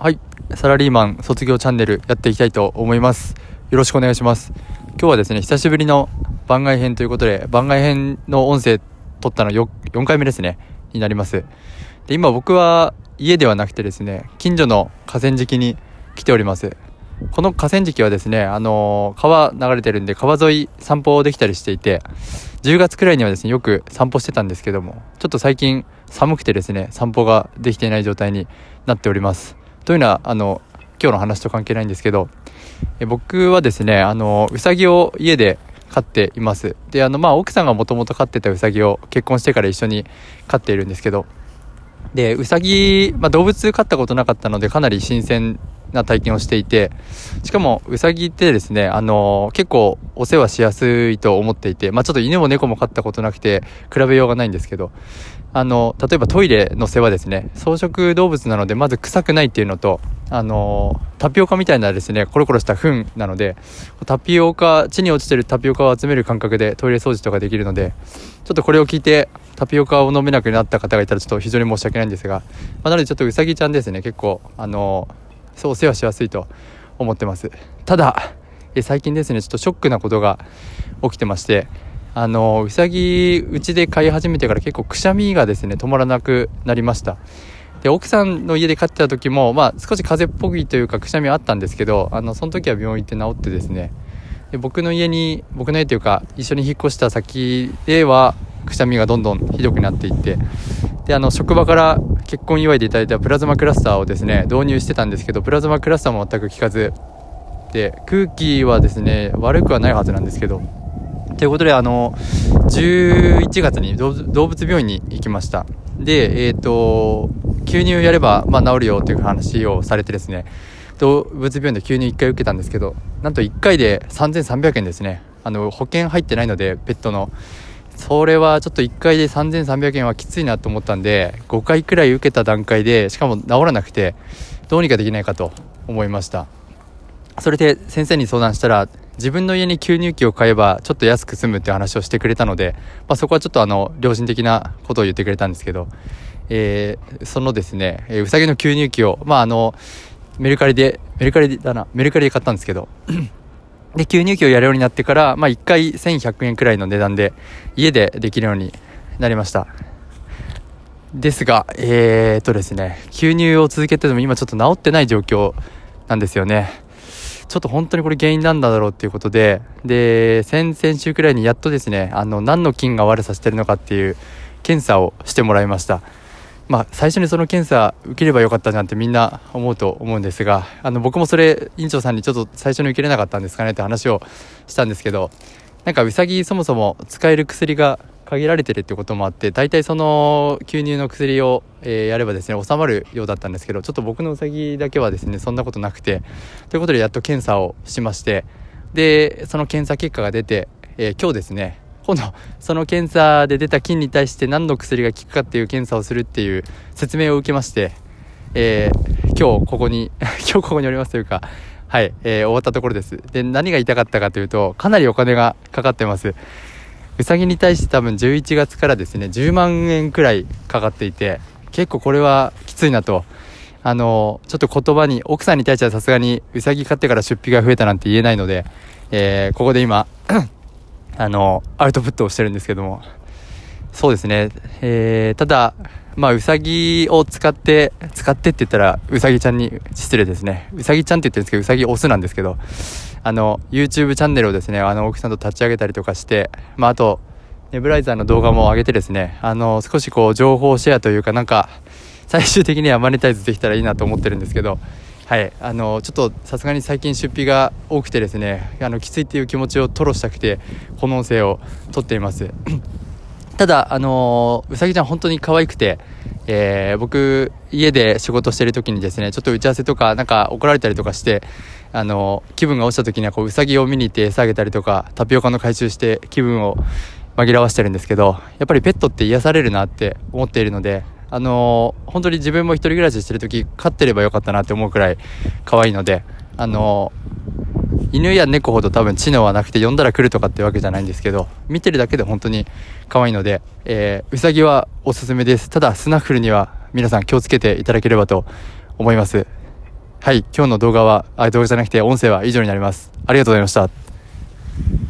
はい。サラリーマン卒業チャンネルやっていきたいと思います。よろしくお願いします。今日はですね久しぶりの番外編ということで番外編の音声撮ったの 4, 4回目ですね。になります。で今僕は家ではなくてですね近所の河川敷に来ております。この河川敷はですね、あのー、川流れてるんで川沿い散歩できたりしていて、10月くらいにはですね、よく散歩してたんですけども、ちょっと最近寒くてですね、散歩ができていない状態になっております。というのは、あの、今日の話と関係ないんですけど、え僕はですね、あの、うさぎを家で飼っています。で、あの、まあ、奥さんがもともと飼ってたうさぎを結婚してから一緒に飼っているんですけど、で、うさぎ、まあ、動物飼ったことなかったので、かなり新鮮な体験をしていて、しかも、うさぎってですね、あの、結構お世話しやすいと思っていて、まあ、ちょっと犬も猫も飼ったことなくて、比べようがないんですけど、あの、例えばトイレの世話ですね、草食動物なので、まず臭くないっていうのと、あの、タピオカみたいなですね、コロコロした糞なので、タピオカ、地に落ちてるタピオカを集める感覚でトイレ掃除とかできるので、ちょっとこれを聞いて、タピオカを飲めなくなった方がいたらちょっと非常に申し訳ないんですが、まあ、なのでちょっとうさぎちゃんですね、結構、あのそうお世話しやすいと思ってます。ただえ最近ですねちょっとショックなことが起きてましてあのうさぎうちで飼い始めてから結構くしゃみがですね止まらなくなりました。で奥さんの家で飼ってた時も、まあ、少し風邪っぽいというかくしゃみあったんですけどあのその時は病院行って治ってですね。で僕の家に僕の家というか一緒に引っ越した先ではくしゃみがどんどんひどくなっていって。であの職場から結婚祝いでいただいたプラズマクラスターをですね導入してたんですけどプラズマクラスターも全く効かず。で空気はですね悪くはないはずなんですけど。ということであの11月に動物病院に行きました。でえっ、ー、と吸入やれば、まあ、治るよという話をされてですね。動物病院で吸入1回受けたんですけどなんと1回で3300円ですね。あの保険入ってないのでペットの。それはちょっと1回で3300円はきついなと思ったんで5回くらい受けた段階でしかも治らなくてどうにかできないかと思いました。それで先生に相談したら自分の家に吸入器を買えばちょっと安く済むって話をしてくれたので、まあ、そこはちょっとあの良心的なことを言ってくれたんですけど、えー、そのですね、えー、うさぎの吸入器をまああのメルカリでメルカリだなメルカリで買ったんですけど で、吸入器をやるようになってから、まあ、1回1100円くらいの値段で、家でできるようになりました。ですが、えー、っとですね、吸入を続けてても今ちょっと治ってない状況なんですよね。ちょっと本当にこれ原因なんだろうっていうことで、で、先々週くらいにやっとですね、あの、何の菌が悪さしてるのかっていう検査をしてもらいました。まあ、最初にその検査受ければよかったじゃんてみんな思うと思うんですがあの僕もそれ院長さんにちょっと最初に受けれなかったんですかねって話をしたんですけどなんかうさぎそもそも使える薬が限られてるってこともあって大体その吸入の薬を、えー、やればですね収まるようだったんですけどちょっと僕のうさぎだけはですねそんなことなくてということでやっと検査をしましてでその検査結果が出て、えー、今日ですね今度その検査で出た菌に対して何の薬が効くかっていう検査をするっていう説明を受けまして、えー、今日ここに 今日ここにおりますというかはい、えー、終わったところです。で何が言いたかったかというとかなりお金がかかってます。うさぎに対して多分11月からですね10万円くらいかかっていて結構これはきついなと。あのちょっと言葉に奥さんに対してはさすがにうさぎ飼ってから出費が増えたなんて言えないので、えー、ここで今 あの、アウトプットをしてるんですけども、そうですね、えー、ただ、まあ、うさぎを使って、使ってって言ったら、うさぎちゃんに失礼ですね。うさぎちゃんって言ってるんですけど、うさぎオスなんですけど、あの、YouTube チャンネルをですね、あの、奥さんと立ち上げたりとかして、まあ、あと、ネブライザーの動画も上げてですね、あの、少しこう、情報シェアというか、なんか、最終的にはマネタイズできたらいいなと思ってるんですけど、はい。あのちょっとさすがに最近出費が多くてですねあのきついっていう気持ちを吐露したくてこの音声を撮っています。ただあのうさぎちゃん本当に可愛くてえー、僕家で仕事してる時にですねちょっと打ち合わせとかなんか怒られたりとかしてあの気分が落ちた時にはこううさぎを見に行って餌あげたりとかタピオカの回収して気分を紛らわしてるんですけどやっぱりペットって癒されるなって思っているのであの、本当に自分も一人暮らししてる時飼ってればよかったなって思うくらい可愛いので、あの、犬や猫ほど多分知能はなくて呼んだら来るとかってわけじゃないんですけど、見てるだけで本当に可愛いので、えー、うさぎはおすすめです。ただ、スナッフルには皆さん気をつけていただければと思います。はい、今日の動画は、あ、動画じゃなくて音声は以上になります。ありがとうございました。